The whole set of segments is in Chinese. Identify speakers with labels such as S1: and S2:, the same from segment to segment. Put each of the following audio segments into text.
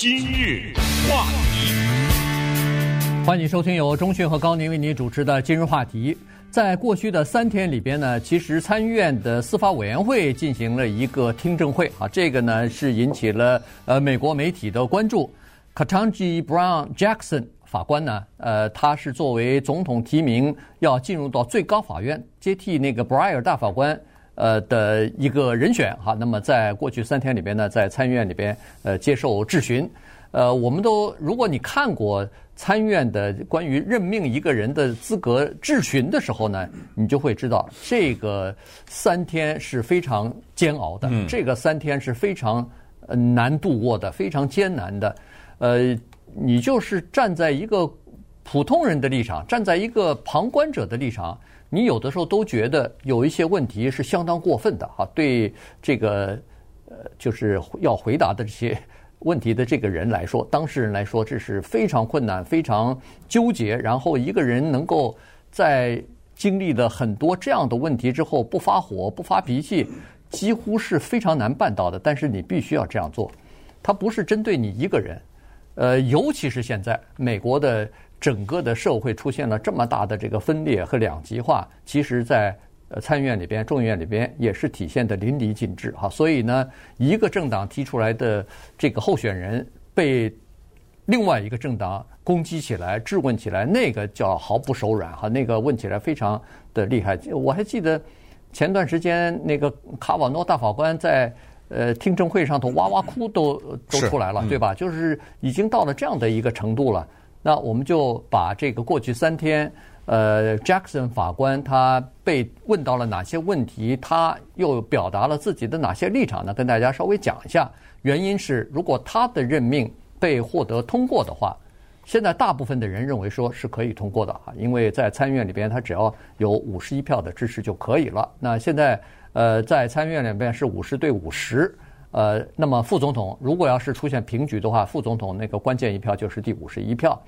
S1: 今日话题，
S2: 欢迎收听由中讯和高宁为您主持的今日话题。在过去的三天里边呢，其实参议院的司法委员会进行了一个听证会啊，这个呢是引起了呃美国媒体的关注。k a t a n j i Brown Jackson 法官呢，呃，他是作为总统提名要进入到最高法院接替那个 Breyer 大法官。呃的一个人选哈，那么在过去三天里边呢，在参议院里边呃接受质询，呃，我们都如果你看过参议院的关于任命一个人的资格质询的时候呢，你就会知道这个三天是非常煎熬的，这个三天是非常难度过的，非常艰难的，呃，你就是站在一个普通人的立场，站在一个旁观者的立场。你有的时候都觉得有一些问题是相当过分的哈，对这个呃就是要回答的这些 问题的这个人来说，当事人来说，这是非常困难、非常纠结。然后一个人能够在经历了很多这样的问题之后不发火、不发脾气，几乎是非常难办到的。但是你必须要这样做，它不是针对你一个人，呃，尤其是现在美国的。整个的社会出现了这么大的这个分裂和两极化，其实，在呃参议院里边、众议院里边也是体现的淋漓尽致哈。所以呢，一个政党提出来的这个候选人被另外一个政党攻击起来、质问起来，那个叫毫不手软哈，那个问起来非常的厉害。我还记得前段时间那个卡瓦诺大法官在呃听证会上头哇哇哭都都出来了，对吧？就是已经到了这样的一个程度了。那我们就把这个过去三天，呃，Jackson 法官他被问到了哪些问题，他又表达了自己的哪些立场呢？跟大家稍微讲一下。原因是，如果他的任命被获得通过的话，现在大部分的人认为说是可以通过的啊，因为在参议院里边，他只要有五十一票的支持就可以了。那现在，呃，在参议院里边是五十对五十。呃，那么副总统如果要是出现平局的话，副总统那个关键一票就是第五十一票。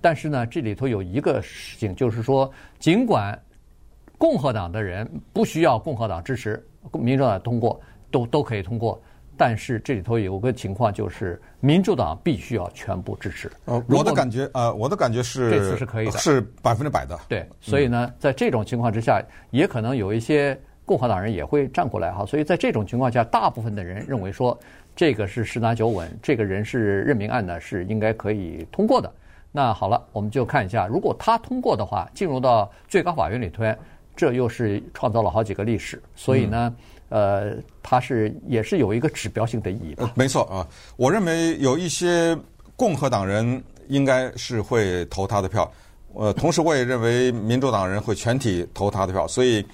S2: 但是呢，这里头有一个事情，就是说，尽管共和党的人不需要共和党支持，民主党通过都都可以通过，但是这里头有个情况，就是民主党必须要全部支持。
S3: 呃，我的感觉，呃，我的感觉是
S2: 这次是可以的，
S3: 是百分之百的。
S2: 对，所以呢，在这种情况之下，也可能有一些。共和党人也会站过来哈，所以在这种情况下，大部分的人认为说，这个是十拿九稳，这个人事任命案呢是应该可以通过的。那好了，我们就看一下，如果他通过的话，进入到最高法院里头，这又是创造了好几个历史。所以呢，呃，他是也是有一个指标性的意义吧。
S3: 没错啊，我认为有一些共和党人应该是会投他的票，呃，同时我也认为民主党人会全体投他的票，所以。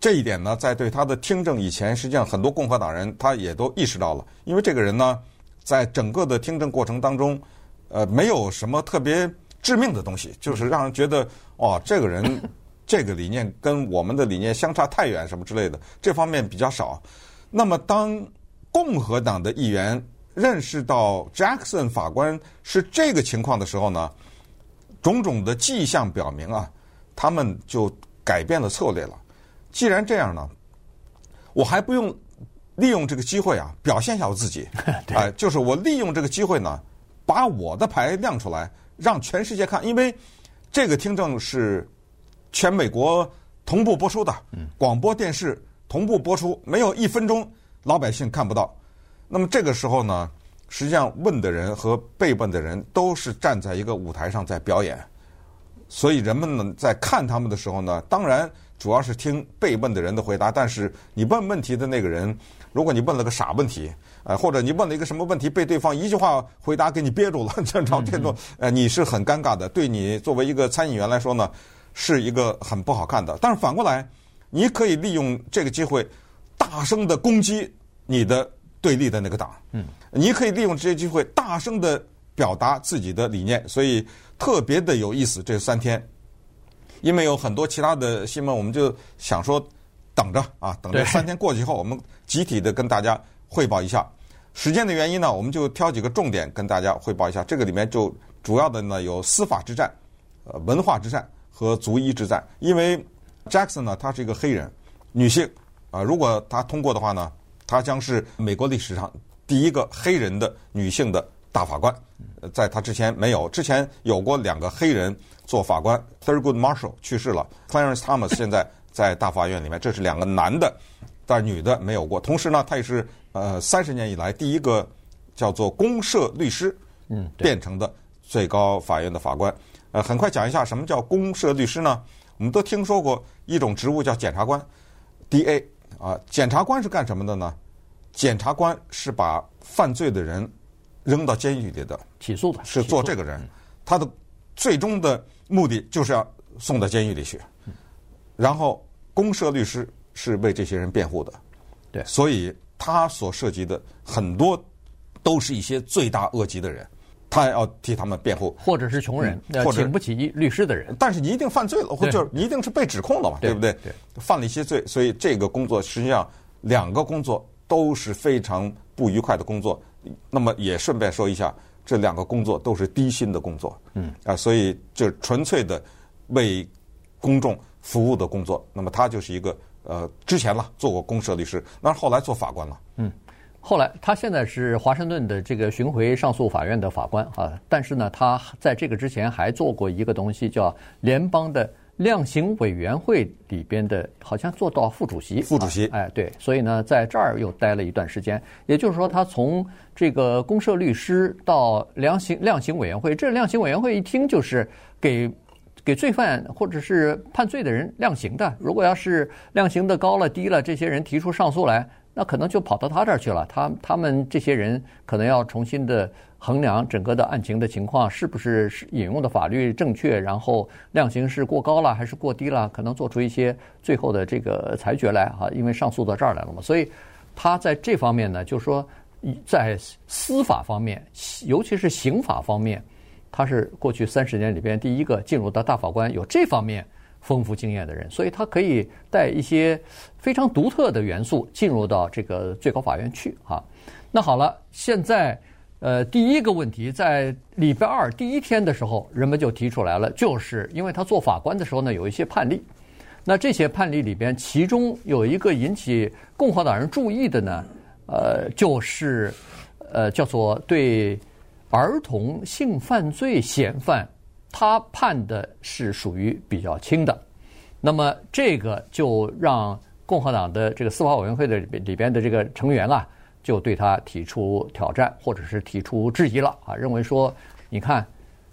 S3: 这一点呢，在对他的听证以前，实际上很多共和党人他也都意识到了，因为这个人呢，在整个的听证过程当中，呃，没有什么特别致命的东西，就是让人觉得哦，这个人这个理念跟我们的理念相差太远什么之类的，这方面比较少。那么，当共和党的议员认识到 Jackson 法官是这个情况的时候呢，种种的迹象表明啊，他们就改变了策略了。既然这样呢，我还不用利用这个机会啊，表现一下我自己。哎、呃，就是我利用这个机会呢，把我的牌亮出来，让全世界看。因为这个听证是全美国同步播出的，广播电视同步播出，没有一分钟老百姓看不到。那么这个时候呢，实际上问的人和被问的人都是站在一个舞台上在表演，所以人们呢在看他们的时候呢，当然。主要是听被问的人的回答，但是你问问题的那个人，如果你问了个傻问题，呃，或者你问了一个什么问题，被对方一句话回答给你憋住了，正 常这种，呃，你是很尴尬的。对你作为一个参议员来说呢，是一个很不好看的。但是反过来，你可以利用这个机会，大声的攻击你的对立的那个党，嗯，你可以利用这些机会，大声的表达自己的理念，所以特别的有意思。这三天。因为有很多其他的新闻，我们就想说等着啊，等这三天过去以后，我们集体的跟大家汇报一下。时间的原因呢，我们就挑几个重点跟大家汇报一下。这个里面就主要的呢有司法之战、呃文化之战和族裔之战。因为 Jackson 呢，她是一个黑人女性啊，如果她通过的话呢，她将是美国历史上第一个黑人的女性的大法官。在他之前没有，之前有过两个黑人做法官，Thurgood Marshall 去世了，Clarence Thomas 现在 在大法院里面，这是两个男的，但女的没有过。同时呢，他也是呃三十年以来第一个叫做公社律师，嗯，变成的最高法院的法官。呃，很快讲一下什么叫公社律师呢？我们都听说过一种职务叫检察官，DA 啊，检察官是干什么的呢？检察官是把犯罪的人扔到监狱里的，
S2: 起诉的，
S3: 是做这个人，他的最终的目的就是要送到监狱里去。然后公社律师是为这些人辩护的，
S2: 对，
S3: 所以他所涉及的很多都是一些罪大恶极的人。他要替他们辩护，
S2: 或者是穷人，
S3: 或者
S2: 请不起律师的人。
S3: 但是你一定犯罪了，或者你一定是被指控了嘛，对不对？
S2: 对，
S3: 犯了一些罪，所以这个工作实际上两个工作都是非常不愉快的工作。那么也顺便说一下，这两个工作都是低薪的工作。嗯啊，所以就纯粹的为公众服务的工作。那么他就是一个呃，之前了做过公社律师，那后来做法官了。嗯。
S2: 后来，他现在是华盛顿的这个巡回上诉法院的法官啊。但是呢，他在这个之前还做过一个东西，叫联邦的量刑委员会里边的，好像做到副主席。
S3: 副主席，
S2: 哎，对。所以呢，在这儿又待了一段时间。也就是说，他从这个公社律师到量刑量刑委员会，这量刑委员会一听就是给给罪犯或者是判罪的人量刑的。如果要是量刑的高了低了，这些人提出上诉来。那可能就跑到他这儿去了，他他们这些人可能要重新的衡量整个的案情的情况，是不是引用的法律正确，然后量刑是过高了还是过低了，可能做出一些最后的这个裁决来哈，因为上诉到这儿来了嘛，所以他在这方面呢，就是说在司法方面，尤其是刑法方面，他是过去三十年里边第一个进入到大法官有这方面。丰富经验的人，所以他可以带一些非常独特的元素进入到这个最高法院去啊。那好了，现在呃，第一个问题在礼拜二第一天的时候，人们就提出来了，就是因为他做法官的时候呢，有一些判例。那这些判例里边，其中有一个引起共和党人注意的呢，呃，就是呃，叫做对儿童性犯罪嫌犯。他判的是属于比较轻的，那么这个就让共和党的这个司法委员会的里边的这个成员啊，就对他提出挑战或者是提出质疑了啊，认为说，你看，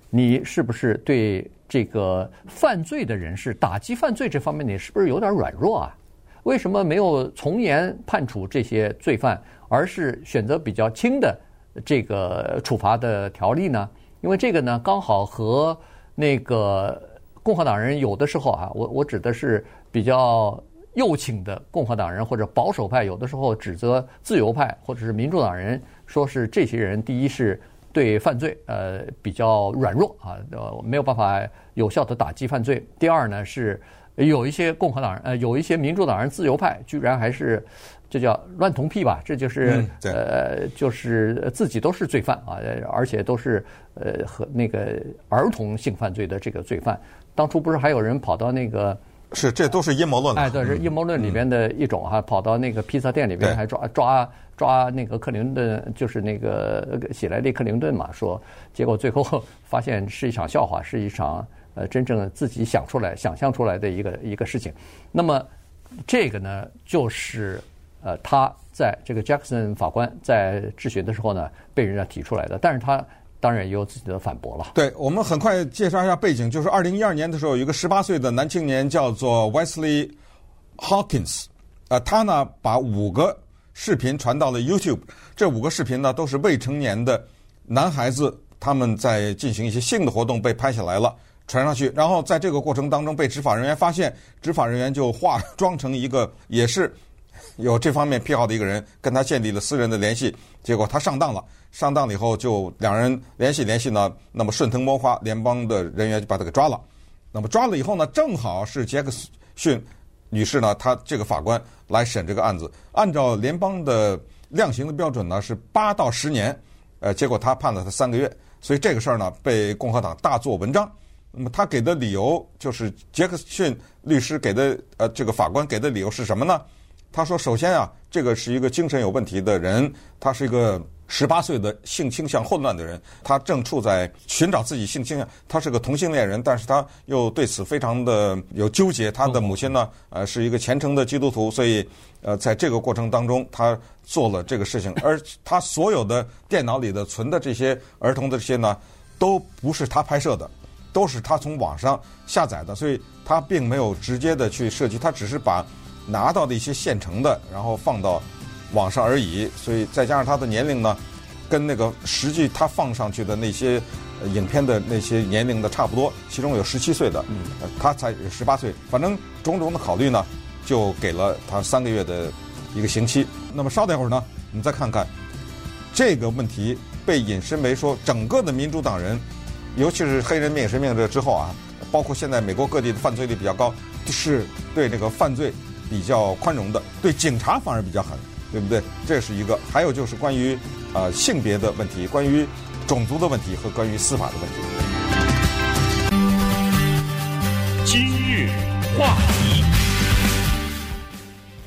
S2: 你是不是对这个犯罪的人士打击犯罪这方面你是不是有点软弱啊？为什么没有从严判处这些罪犯，而是选择比较轻的这个处罚的条例呢？因为这个呢，刚好和那个共和党人有的时候啊，我我指的是比较右倾的共和党人或者保守派，有的时候指责自由派或者是民主党人，说是这些人第一是对犯罪呃比较软弱啊，呃没有办法有效的打击犯罪；第二呢是有一些共和党人呃有一些民主党人自由派居然还是。这叫乱同癖吧？这就是、嗯、呃，就是自己都是罪犯啊，而且都是呃和那个儿童性犯罪的这个罪犯。当初不是还有人跑到那个
S3: 是这都是阴谋论
S2: 哎，对，是阴谋论里边的一种哈、啊，跑到那个披萨店里边还抓抓抓那个克林顿，就是那个喜来利克林顿嘛，说结果最后发现是一场笑话，是一场呃真正自己想出来、想象出来的一个一个事情。那么这个呢，就是。呃，他在这个 Jackson 法官在质询的时候呢，被人家提出来的，但是他当然也有自己的反驳了。
S3: 对，我们很快介绍一下背景，就是二零一二年的时候，有一个十八岁的男青年叫做 Wesley Hawkins，呃，他呢把五个视频传到了 YouTube，这五个视频呢都是未成年的男孩子他们在进行一些性的活动被拍下来了，传上去，然后在这个过程当中被执法人员发现，执法人员就化妆成一个也是。有这方面癖好的一个人跟他建立了私人的联系，结果他上当了。上当了以后，就两人联系联系呢，那么顺藤摸瓜，联邦的人员就把他给抓了。那么抓了以后呢，正好是杰克逊女士呢，她这个法官来审这个案子。按照联邦的量刑的标准呢，是八到十年，呃，结果他判了他三个月。所以这个事儿呢，被共和党大做文章。那么他给的理由就是杰克逊律师给的，呃，这个法官给的理由是什么呢？他说：“首先啊，这个是一个精神有问题的人，他是一个十八岁的性倾向混乱的人，他正处在寻找自己性倾向。他是个同性恋人，但是他又对此非常的有纠结。他的母亲呢，呃，是一个虔诚的基督徒，所以呃，在这个过程当中，他做了这个事情。而他所有的电脑里的存的这些儿童的这些呢，都不是他拍摄的，都是他从网上下载的，所以他并没有直接的去设计，他只是把拿到的一些现成的，然后放到。网上而已，所以再加上他的年龄呢，跟那个实际他放上去的那些影片的那些年龄的差不多，其中有十七岁的，他才十八岁。反正种种的考虑呢，就给了他三个月的一个刑期。那么稍等一会儿呢，我们再看看这个问题被引申为说，整个的民主党人，尤其是黑人命是命这之后啊，包括现在美国各地的犯罪率比较高，是对这个犯罪比较宽容的，对警察反而比较狠。对不对？这是一个，还有就是关于呃性别的问题，关于种族的问题和关于司法的问题。
S1: 今日话题，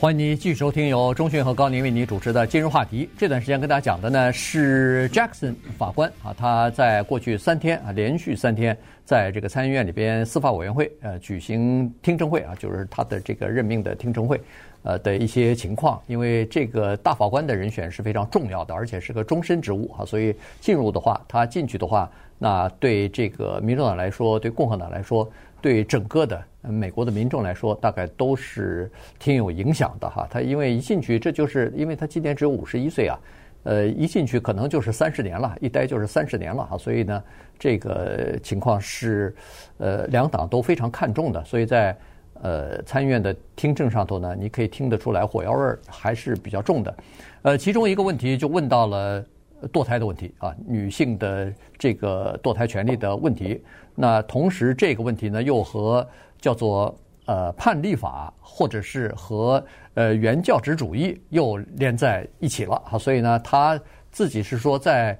S2: 欢迎您继续收听由中讯和高宁为您主持的《今日话题》。这段时间跟大家讲的呢是 Jackson 法官啊，他在过去三天啊，连续三天在这个参议院里边司法委员会呃举行听证会啊，就是他的这个任命的听证会。呃的一些情况，因为这个大法官的人选是非常重要的，而且是个终身职务啊，所以进入的话，他进去的话，那对这个民主党来说，对共和党来说，对整个的美国的民众来说，大概都是挺有影响的哈。他因为一进去，这就是因为他今年只有五十一岁啊，呃，一进去可能就是三十年了，一待就是三十年了哈，所以呢，这个情况是呃两党都非常看重的，所以在。呃，参议院的听证上头呢，你可以听得出来火药味还是比较重的。呃，其中一个问题就问到了堕胎的问题啊，女性的这个堕胎权利的问题。那同时这个问题呢，又和叫做呃判例法或者是和呃原教旨主义又连在一起了。好，所以呢，他自己是说在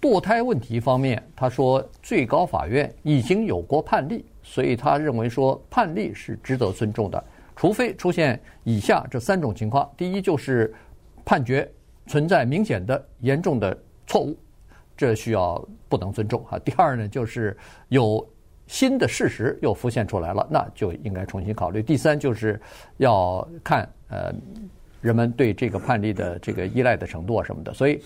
S2: 堕胎问题方面，他说最高法院已经有过判例。所以他认为说判例是值得尊重的，除非出现以下这三种情况：第一，就是判决存在明显的严重的错误，这需要不能尊重哈；第二呢，就是有新的事实又浮现出来了，那就应该重新考虑；第三，就是要看呃人们对这个判例的这个依赖的程度啊什么的。所以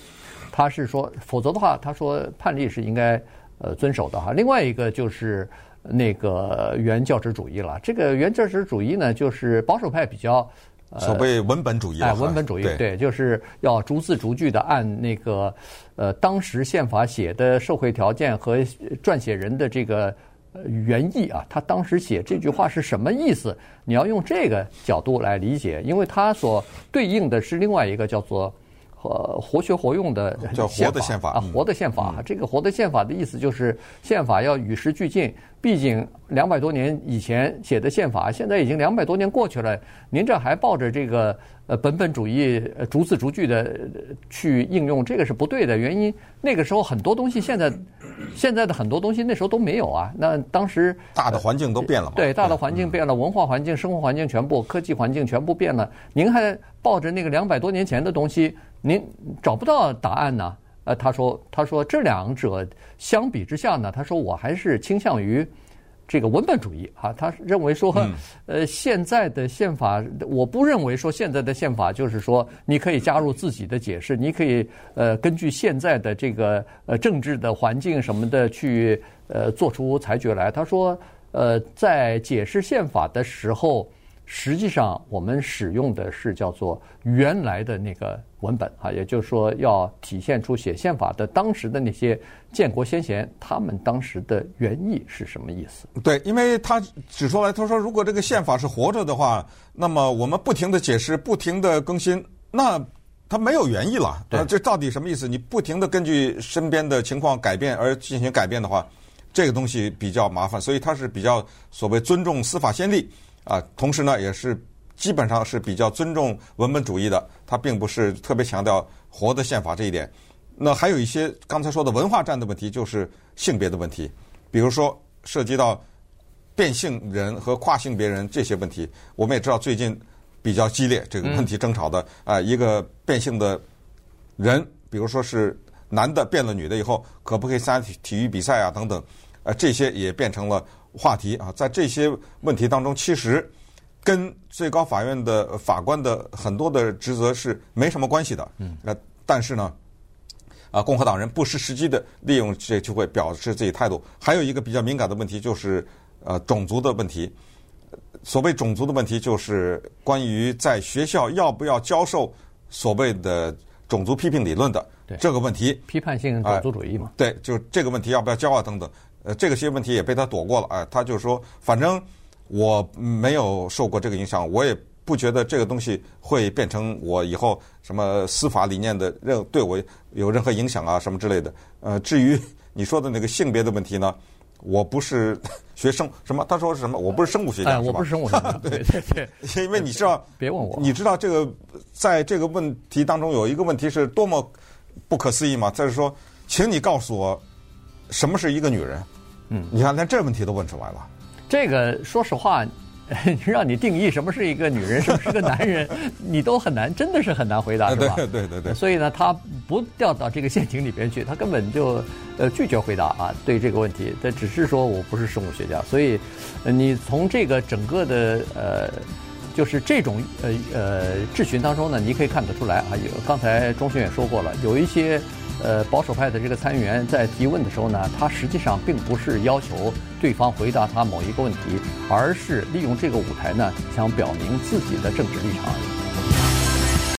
S2: 他是说，否则的话，他说判例是应该呃遵守的哈。另外一个就是。那个原教旨主义了，这个原教旨主义呢，就是保守派比较，呃，
S3: 所谓文本主义，
S2: 哎，文本主义，对，对，就是要逐字逐句的按那个，呃，当时宪法写的社会条件和撰写人的这个原意啊，他当时写这句话是什么意思？你要用这个角度来理解，因为他所对应的是另外一个叫做。呃，活学活用的
S3: 叫活的宪法
S2: 啊，活的宪法。这个活的宪法的意思就是宪法要与时俱进。毕竟两百多年以前写的宪法，现在已经两百多年过去了，您这还抱着这个呃本本主义，逐字逐句的去应用，这个是不对的。原因那个时候很多东西，现在现在的很多东西那时候都没有啊。那当时
S3: 大的环境都变了嘛？
S2: 对，大的环境变了，文化环境、生活环境全部，科技环境全部变了。您还抱着那个两百多年前的东西？您找不到答案呢？呃，他说，他说这两者相比之下呢，他说我还是倾向于这个文本主义啊。他认为说，呃，现在的宪法，我不认为说现在的宪法就是说你可以加入自己的解释，你可以呃根据现在的这个呃政治的环境什么的去呃做出裁决来。他说，呃，在解释宪法的时候。实际上，我们使用的是叫做原来的那个文本啊，也就是说，要体现出写宪法的当时的那些建国先贤他们当时的原意是什么意思？
S3: 对，因为他指出来，他说，如果这个宪法是活着的话，那么我们不停地解释、不停地更新，那它没有原意了。对，这到底什么意思？你不停地根据身边的情况改变而进行改变的话，这个东西比较麻烦，所以他是比较所谓尊重司法先例。啊，同时呢，也是基本上是比较尊重文本主义的，他并不是特别强调活的宪法这一点。那还有一些刚才说的文化战的问题，就是性别的问题，比如说涉及到变性人和跨性别人这些问题。我们也知道最近比较激烈这个问题争吵的啊，一个变性的人比如说是男的变了女的以后，可不可以参加体育比赛啊等等，呃，这些也变成了话题啊。在这些问题当中，其实跟最高法院的法官的很多的职责是没什么关系的。嗯，那但是呢，啊，共和党人不失时机的利用这个机会表示自己态度。还有一个比较敏感的问题就是呃种族的问题。所谓种族的问题，就是关于在学校要不要教授所谓的种族批评理论的这个问题。
S2: 批判性种族主义嘛？
S3: 对，就这个问题要不要教啊？等等。呃，这个些问题也被他躲过了。哎，他就说，反正我没有受过这个影响，我也不觉得这个东西会变成我以后什么司法理念的任对我有任何影响啊什么之类的。呃，至于 你说的那个性别的问题呢？我不是 学生什么？他说是什么？我不是生物学家，
S2: 哎，我不是生物学家。对 对对，
S3: 因为你知道，
S2: 别问我，
S3: 你知道这个在这个问题当中有一个问题是多么不可思议吗？就是说，请你告诉我，什么是一个女人？嗯，你看连这问题都问出来了。
S2: 这个说实话。让你定义什么是一个女人，什么是个男人，你都很难，真的是很难回答，是吧？
S3: 对对对对。
S2: 所以呢，他不掉到这个陷阱里边去，他根本就呃拒绝回答啊，对这个问题，他只是说我不是生物学家。所以，你从这个整个的呃，就是这种呃呃质询当中呢，你可以看得出来啊，有刚才钟迅也说过了，有一些。呃，保守派的这个参议员在提问的时候呢，他实际上并不是要求对方回答他某一个问题，而是利用这个舞台呢，想表明自己的政治立场而已。